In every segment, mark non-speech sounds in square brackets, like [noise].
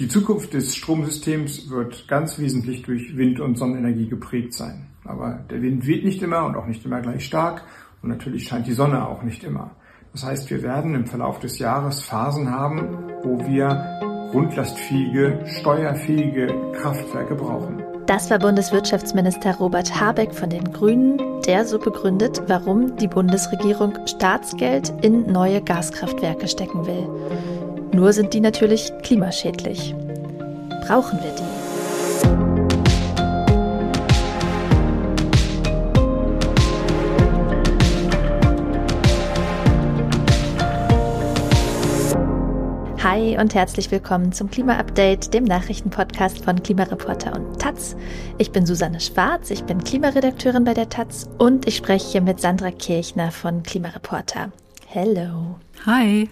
Die Zukunft des Stromsystems wird ganz wesentlich durch Wind- und Sonnenenergie geprägt sein. Aber der Wind weht nicht immer und auch nicht immer gleich stark und natürlich scheint die Sonne auch nicht immer. Das heißt, wir werden im Verlauf des Jahres Phasen haben, wo wir grundlastfähige, steuerfähige Kraftwerke brauchen. Das war Bundeswirtschaftsminister Robert Habeck von den Grünen, der so begründet, warum die Bundesregierung Staatsgeld in neue Gaskraftwerke stecken will. Nur sind die natürlich klimaschädlich. Brauchen wir die? Hi und herzlich willkommen zum Klima-Update, dem Nachrichtenpodcast von Klimareporter und Taz. Ich bin Susanne Schwarz, ich bin Klimaredakteurin bei der Taz und ich spreche hier mit Sandra Kirchner von Klimareporter. Hello. Hi.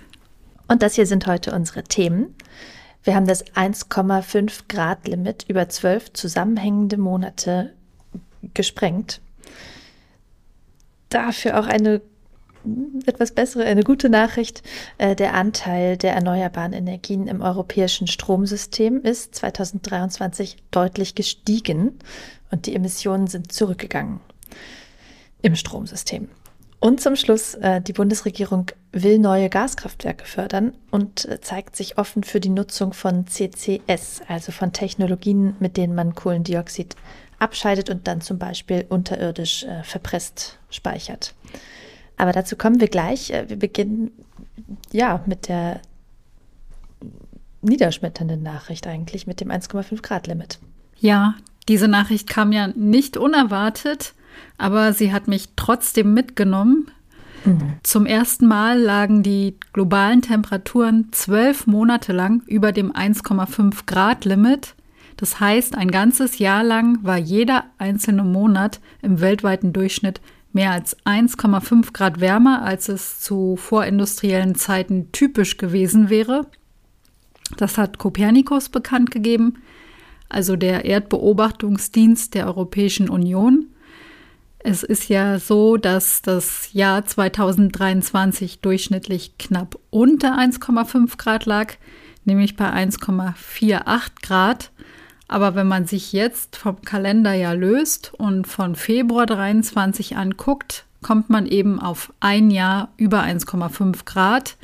Und das hier sind heute unsere Themen. Wir haben das 1,5 Grad Limit über zwölf zusammenhängende Monate gesprengt. Dafür auch eine etwas bessere, eine gute Nachricht. Äh, der Anteil der erneuerbaren Energien im europäischen Stromsystem ist 2023 deutlich gestiegen und die Emissionen sind zurückgegangen im Stromsystem. Und zum Schluss, äh, die Bundesregierung will neue Gaskraftwerke fördern und äh, zeigt sich offen für die Nutzung von CCS, also von Technologien, mit denen man Kohlendioxid abscheidet und dann zum Beispiel unterirdisch verpresst speichert. Aber dazu kommen wir gleich. Äh, wir beginnen ja mit der niederschmetternden Nachricht eigentlich, mit dem 1,5 Grad Limit. Ja, diese Nachricht kam ja nicht unerwartet, aber sie hat mich trotzdem mitgenommen. Mhm. Zum ersten Mal lagen die globalen Temperaturen zwölf Monate lang über dem 1,5 Grad Limit. Das heißt, ein ganzes Jahr lang war jeder einzelne Monat im weltweiten Durchschnitt mehr als 1,5 Grad wärmer, als es zu vorindustriellen Zeiten typisch gewesen wäre. Das hat Kopernikus bekannt gegeben, also der Erdbeobachtungsdienst der Europäischen Union. Es ist ja so, dass das Jahr 2023 durchschnittlich knapp unter 1,5 Grad lag, nämlich bei 1,48 Grad. Aber wenn man sich jetzt vom Kalenderjahr löst und von Februar 23 anguckt, kommt man eben auf ein Jahr über 1,5 Grad.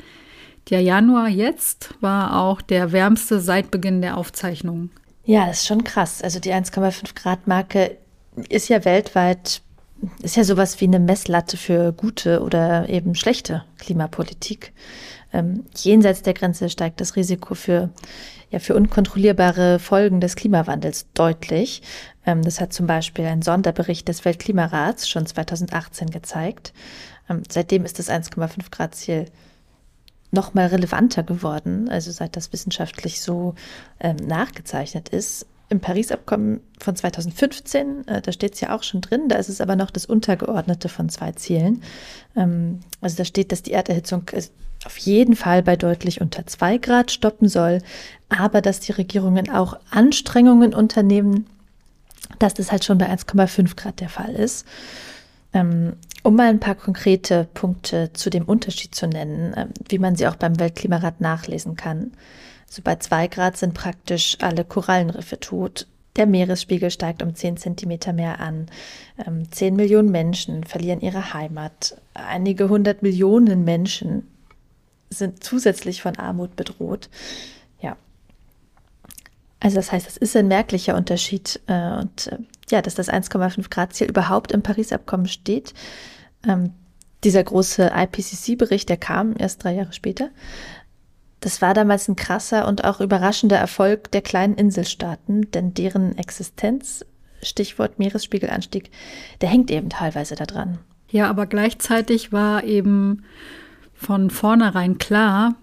Der Januar jetzt war auch der wärmste seit Beginn der Aufzeichnungen. Ja, das ist schon krass. Also die 1,5 Grad Marke ist ja weltweit, ist ja sowas wie eine Messlatte für gute oder eben schlechte Klimapolitik. Ähm, jenseits der Grenze steigt das Risiko für ja für unkontrollierbare Folgen des Klimawandels deutlich. Ähm, das hat zum Beispiel ein Sonderbericht des Weltklimarats schon 2018 gezeigt. Ähm, seitdem ist das 1,5 Grad Ziel noch mal relevanter geworden, also seit das wissenschaftlich so ähm, nachgezeichnet ist. Im Paris-Abkommen von 2015, äh, da steht es ja auch schon drin, da ist es aber noch das Untergeordnete von zwei Zielen. Ähm, also da steht, dass die Erderhitzung äh, auf jeden Fall bei deutlich unter zwei Grad stoppen soll, aber dass die Regierungen auch Anstrengungen unternehmen, dass das halt schon bei 1,5 Grad der Fall ist. Ähm, um mal ein paar konkrete Punkte zu dem Unterschied zu nennen, ähm, wie man sie auch beim Weltklimarat nachlesen kann. Also bei zwei Grad sind praktisch alle Korallenriffe tot. Der Meeresspiegel steigt um 10 Zentimeter mehr an. Ähm, zehn Millionen Menschen verlieren ihre Heimat. Einige hundert Millionen Menschen sind zusätzlich von Armut bedroht. Ja. Also das heißt, es ist ein merklicher Unterschied. Äh, und äh, ja, dass das 1,5 Grad Ziel überhaupt im Paris-Abkommen steht. Ähm, dieser große IPCC-Bericht, der kam erst drei Jahre später. Das war damals ein krasser und auch überraschender Erfolg der kleinen Inselstaaten, denn deren Existenz, Stichwort Meeresspiegelanstieg, der hängt eben teilweise daran. Ja, aber gleichzeitig war eben von vornherein klar,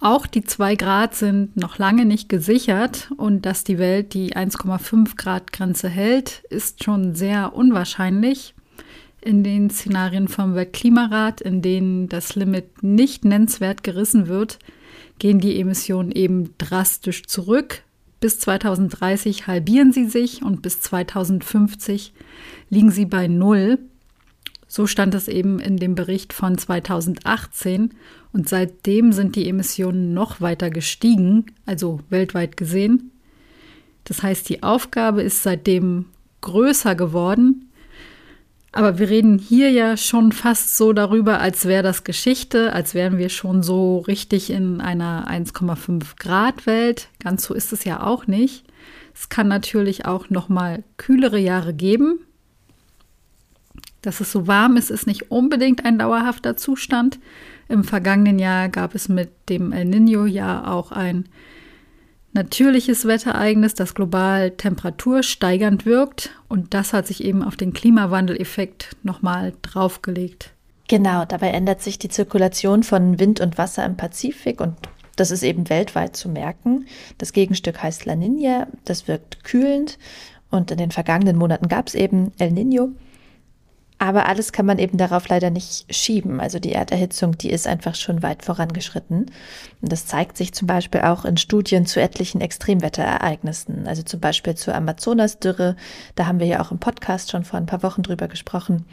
auch die 2 Grad sind noch lange nicht gesichert und dass die Welt die 1,5 Grad Grenze hält, ist schon sehr unwahrscheinlich. In den Szenarien vom Weltklimarat, in denen das Limit nicht nennenswert gerissen wird, gehen die Emissionen eben drastisch zurück. Bis 2030 halbieren sie sich und bis 2050 liegen sie bei Null. So stand es eben in dem Bericht von 2018 und seitdem sind die Emissionen noch weiter gestiegen, also weltweit gesehen. Das heißt, die Aufgabe ist seitdem größer geworden. Aber wir reden hier ja schon fast so darüber, als wäre das Geschichte, als wären wir schon so richtig in einer 1,5 Grad Welt. Ganz so ist es ja auch nicht. Es kann natürlich auch noch mal kühlere Jahre geben. Dass es so warm ist, ist nicht unbedingt ein dauerhafter Zustand. Im vergangenen Jahr gab es mit dem El Niño ja auch ein natürliches Wetterereignis, das global Temperatur steigernd wirkt. Und das hat sich eben auf den Klimawandeleffekt nochmal draufgelegt. Genau, dabei ändert sich die Zirkulation von Wind und Wasser im Pazifik und das ist eben weltweit zu merken. Das Gegenstück heißt La Nina, das wirkt kühlend und in den vergangenen Monaten gab es eben El Nino. Aber alles kann man eben darauf leider nicht schieben. Also die Erderhitzung, die ist einfach schon weit vorangeschritten. Und das zeigt sich zum Beispiel auch in Studien zu etlichen Extremwetterereignissen. Also zum Beispiel zur Amazonasdürre. Da haben wir ja auch im Podcast schon vor ein paar Wochen drüber gesprochen.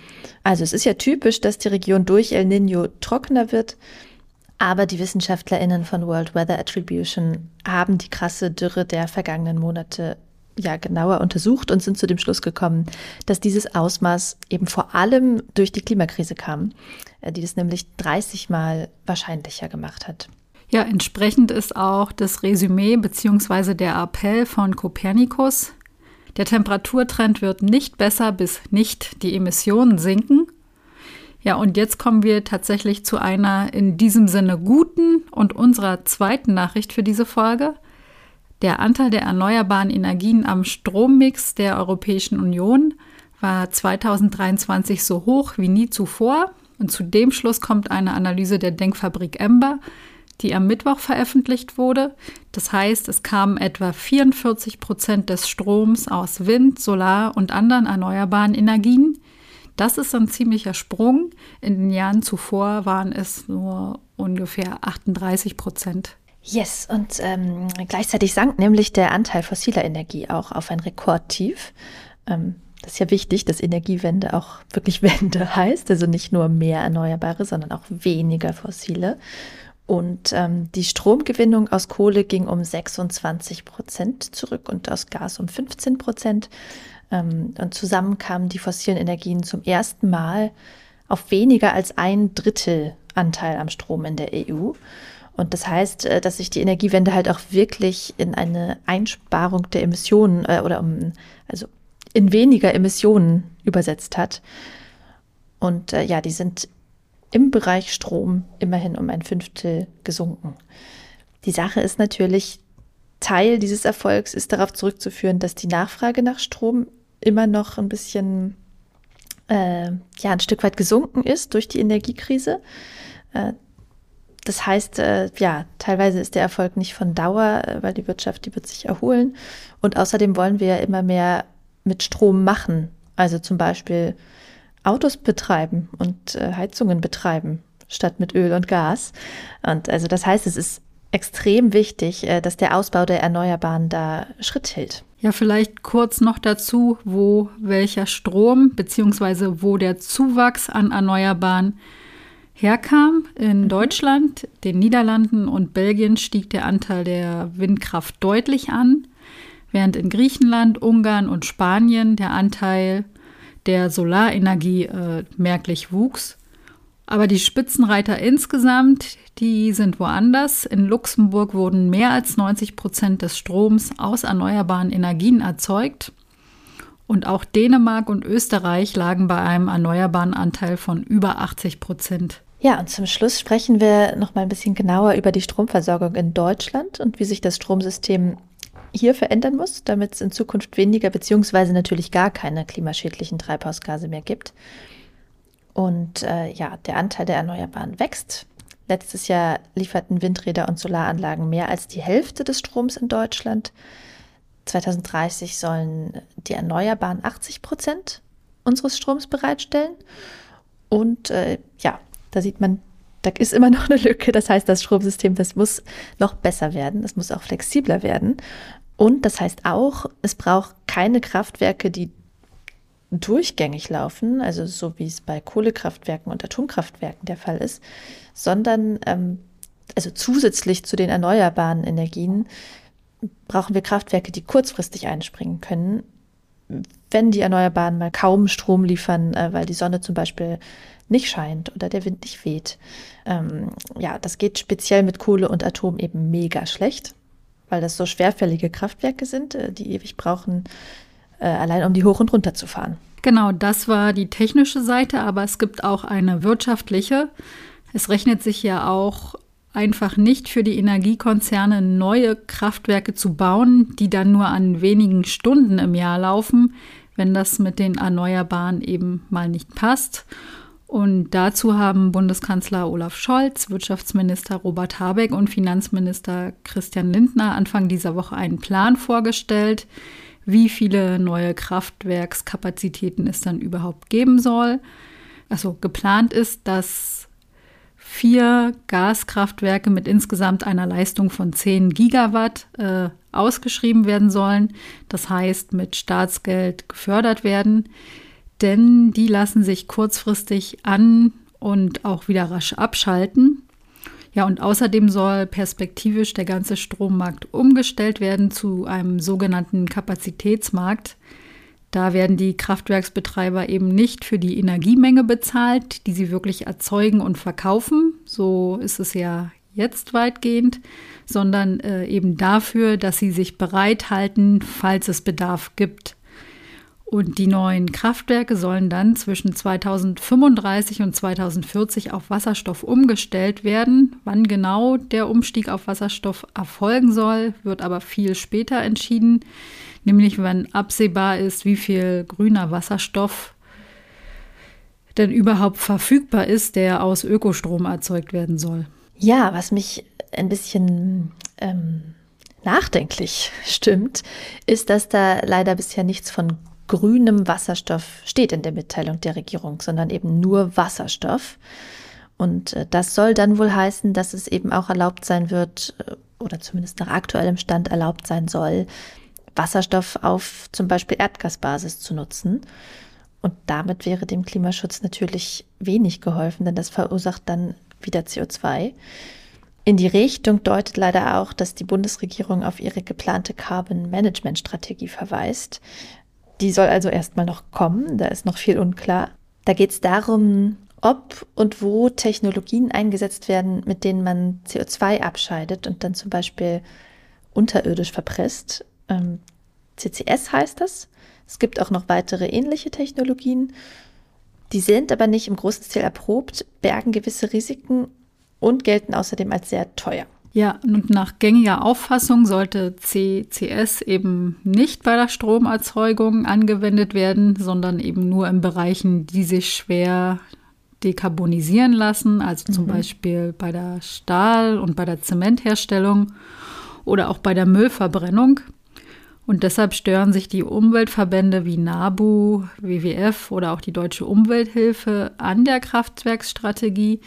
Also es ist ja typisch, dass die Region durch El Nino trockener wird. Aber die WissenschaftlerInnen von World Weather Attribution haben die krasse Dürre der vergangenen Monate ja genauer untersucht und sind zu dem Schluss gekommen, dass dieses Ausmaß eben vor allem durch die Klimakrise kam, äh, die das nämlich 30 Mal wahrscheinlicher gemacht hat. Ja, entsprechend ist auch das Resümee bzw. der Appell von Kopernikus. Der Temperaturtrend wird nicht besser, bis nicht die Emissionen sinken. Ja, und jetzt kommen wir tatsächlich zu einer in diesem Sinne guten und unserer zweiten Nachricht für diese Folge. Der Anteil der erneuerbaren Energien am Strommix der Europäischen Union war 2023 so hoch wie nie zuvor. Und zu dem Schluss kommt eine Analyse der Denkfabrik Ember, die am Mittwoch veröffentlicht wurde. Das heißt, es kamen etwa 44 Prozent des Stroms aus Wind, Solar und anderen erneuerbaren Energien. Das ist ein ziemlicher Sprung. In den Jahren zuvor waren es nur ungefähr 38 Prozent. Yes, und ähm, gleichzeitig sank nämlich der Anteil fossiler Energie auch auf ein Rekordtief. Ähm, das ist ja wichtig, dass Energiewende auch wirklich [laughs] Wende heißt, also nicht nur mehr Erneuerbare, sondern auch weniger fossile. Und ähm, die Stromgewinnung aus Kohle ging um 26 Prozent zurück und aus Gas um 15 Prozent. Ähm, und zusammen kamen die fossilen Energien zum ersten Mal auf weniger als ein Drittel Anteil am Strom in der EU. Und das heißt, äh, dass sich die Energiewende halt auch wirklich in eine Einsparung der Emissionen äh, oder um, also in weniger Emissionen übersetzt hat. Und äh, ja, die sind im Bereich Strom immerhin um ein Fünftel gesunken. Die Sache ist natürlich, Teil dieses Erfolgs ist darauf zurückzuführen, dass die Nachfrage nach Strom immer noch ein bisschen, äh, ja, ein Stück weit gesunken ist durch die Energiekrise. Äh, das heißt, äh, ja, teilweise ist der Erfolg nicht von Dauer, äh, weil die Wirtschaft, die wird sich erholen. Und außerdem wollen wir ja immer mehr mit Strom machen. Also zum Beispiel Autos betreiben und äh, Heizungen betreiben, statt mit Öl und Gas. Und also das heißt, es ist extrem wichtig, äh, dass der Ausbau der Erneuerbaren da Schritt hält. Ja, vielleicht kurz noch dazu, wo welcher Strom bzw. wo der Zuwachs an Erneuerbaren herkam. In mhm. Deutschland, den Niederlanden und Belgien stieg der Anteil der Windkraft deutlich an, während in Griechenland, Ungarn und Spanien der Anteil der Solarenergie äh, merklich wuchs. Aber die Spitzenreiter insgesamt, die sind woanders. In Luxemburg wurden mehr als 90 Prozent des Stroms aus erneuerbaren Energien erzeugt. Und auch Dänemark und Österreich lagen bei einem erneuerbaren Anteil von über 80 Prozent. Ja, und zum Schluss sprechen wir noch mal ein bisschen genauer über die Stromversorgung in Deutschland und wie sich das Stromsystem hier verändern muss, damit es in Zukunft weniger beziehungsweise natürlich gar keine klimaschädlichen Treibhausgase mehr gibt. Und äh, ja, der Anteil der Erneuerbaren wächst. Letztes Jahr lieferten Windräder und Solaranlagen mehr als die Hälfte des Stroms in Deutschland. 2030 sollen die Erneuerbaren 80 Prozent unseres Stroms bereitstellen. Und äh, ja, da sieht man, da ist immer [laughs] noch eine Lücke. Das heißt, das Stromsystem, das muss noch besser werden, das muss auch flexibler werden. Und das heißt auch, es braucht keine Kraftwerke, die durchgängig laufen, also so wie es bei Kohlekraftwerken und Atomkraftwerken der Fall ist, sondern ähm, also zusätzlich zu den erneuerbaren Energien brauchen wir Kraftwerke, die kurzfristig einspringen können, wenn die Erneuerbaren mal kaum Strom liefern, äh, weil die Sonne zum Beispiel nicht scheint oder der Wind nicht weht. Ähm, ja, das geht speziell mit Kohle und Atom eben mega schlecht, weil das so schwerfällige Kraftwerke sind, äh, die ewig brauchen, äh, allein um die hoch und runter zu fahren. Genau, das war die technische Seite, aber es gibt auch eine wirtschaftliche. Es rechnet sich ja auch einfach nicht für die Energiekonzerne neue Kraftwerke zu bauen, die dann nur an wenigen Stunden im Jahr laufen, wenn das mit den Erneuerbaren eben mal nicht passt. Und dazu haben Bundeskanzler Olaf Scholz, Wirtschaftsminister Robert Habeck und Finanzminister Christian Lindner Anfang dieser Woche einen Plan vorgestellt, wie viele neue Kraftwerkskapazitäten es dann überhaupt geben soll. Also geplant ist, dass vier Gaskraftwerke mit insgesamt einer Leistung von 10 Gigawatt äh, ausgeschrieben werden sollen. Das heißt, mit Staatsgeld gefördert werden. Denn die lassen sich kurzfristig an und auch wieder rasch abschalten. Ja, und außerdem soll perspektivisch der ganze Strommarkt umgestellt werden zu einem sogenannten Kapazitätsmarkt. Da werden die Kraftwerksbetreiber eben nicht für die Energiemenge bezahlt, die sie wirklich erzeugen und verkaufen. So ist es ja jetzt weitgehend, sondern äh, eben dafür, dass sie sich bereithalten, falls es Bedarf gibt. Und die neuen Kraftwerke sollen dann zwischen 2035 und 2040 auf Wasserstoff umgestellt werden. Wann genau der Umstieg auf Wasserstoff erfolgen soll, wird aber viel später entschieden nämlich wenn absehbar ist, wie viel grüner Wasserstoff denn überhaupt verfügbar ist, der aus Ökostrom erzeugt werden soll. Ja, was mich ein bisschen ähm, nachdenklich [laughs] stimmt, ist, dass da leider bisher nichts von grünem Wasserstoff steht in der Mitteilung der Regierung, sondern eben nur Wasserstoff. Und äh, das soll dann wohl heißen, dass es eben auch erlaubt sein wird, äh, oder zumindest nach aktuellem Stand erlaubt sein soll, Wasserstoff auf zum Beispiel Erdgasbasis zu nutzen. Und damit wäre dem Klimaschutz natürlich wenig geholfen, denn das verursacht dann wieder CO2. In die Richtung deutet leider auch, dass die Bundesregierung auf ihre geplante Carbon Management Strategie verweist. Die soll also erstmal noch kommen, da ist noch viel unklar. Da geht es darum, ob und wo Technologien eingesetzt werden, mit denen man CO2 abscheidet und dann zum Beispiel unterirdisch verpresst. Ähm, CCS heißt das. Es gibt auch noch weitere ähnliche Technologien. Die sind aber nicht im großen Stil erprobt, bergen gewisse Risiken und gelten außerdem als sehr teuer. Ja, und nach gängiger Auffassung sollte CCS eben nicht bei der Stromerzeugung angewendet werden, sondern eben nur in Bereichen, die sich schwer dekarbonisieren lassen, also zum mhm. Beispiel bei der Stahl- und bei der Zementherstellung oder auch bei der Müllverbrennung. Und deshalb stören sich die Umweltverbände wie NABU, WWF oder auch die Deutsche Umwelthilfe an der Kraftwerksstrategie.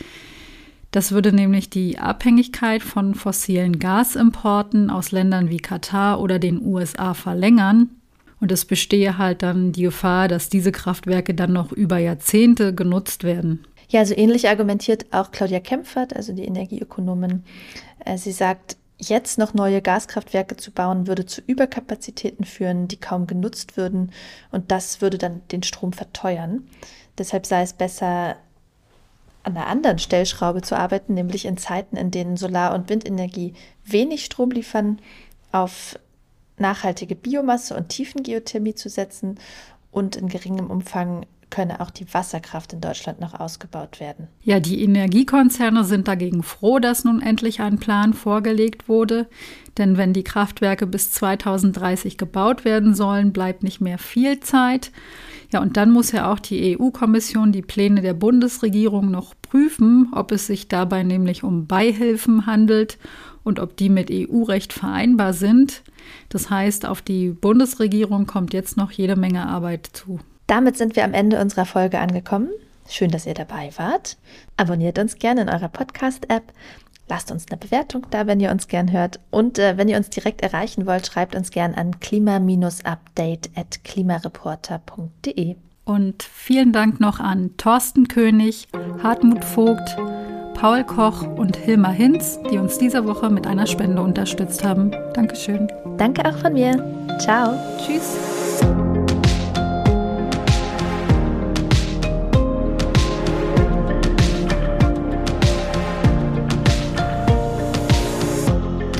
Das würde nämlich die Abhängigkeit von fossilen Gasimporten aus Ländern wie Katar oder den USA verlängern. Und es bestehe halt dann die Gefahr, dass diese Kraftwerke dann noch über Jahrzehnte genutzt werden. Ja, so ähnlich argumentiert auch Claudia Kempfert, also die Energieökonomin. Äh, sie sagt, Jetzt noch neue Gaskraftwerke zu bauen, würde zu Überkapazitäten führen, die kaum genutzt würden. Und das würde dann den Strom verteuern. Deshalb sei es besser, an einer anderen Stellschraube zu arbeiten, nämlich in Zeiten, in denen Solar- und Windenergie wenig Strom liefern, auf nachhaltige Biomasse und Tiefengeothermie zu setzen und in geringem Umfang könne auch die Wasserkraft in Deutschland noch ausgebaut werden. Ja, die Energiekonzerne sind dagegen froh, dass nun endlich ein Plan vorgelegt wurde. Denn wenn die Kraftwerke bis 2030 gebaut werden sollen, bleibt nicht mehr viel Zeit. Ja, und dann muss ja auch die EU-Kommission die Pläne der Bundesregierung noch prüfen, ob es sich dabei nämlich um Beihilfen handelt und ob die mit EU-Recht vereinbar sind. Das heißt, auf die Bundesregierung kommt jetzt noch jede Menge Arbeit zu. Damit sind wir am Ende unserer Folge angekommen. Schön, dass ihr dabei wart. Abonniert uns gerne in eurer Podcast-App. Lasst uns eine Bewertung da, wenn ihr uns gern hört. Und äh, wenn ihr uns direkt erreichen wollt, schreibt uns gern an klima-update at klimareporter.de. Und vielen Dank noch an Thorsten König, Hartmut Vogt, Paul Koch und Hilmar Hinz, die uns diese Woche mit einer Spende unterstützt haben. Dankeschön. Danke auch von mir. Ciao. Tschüss.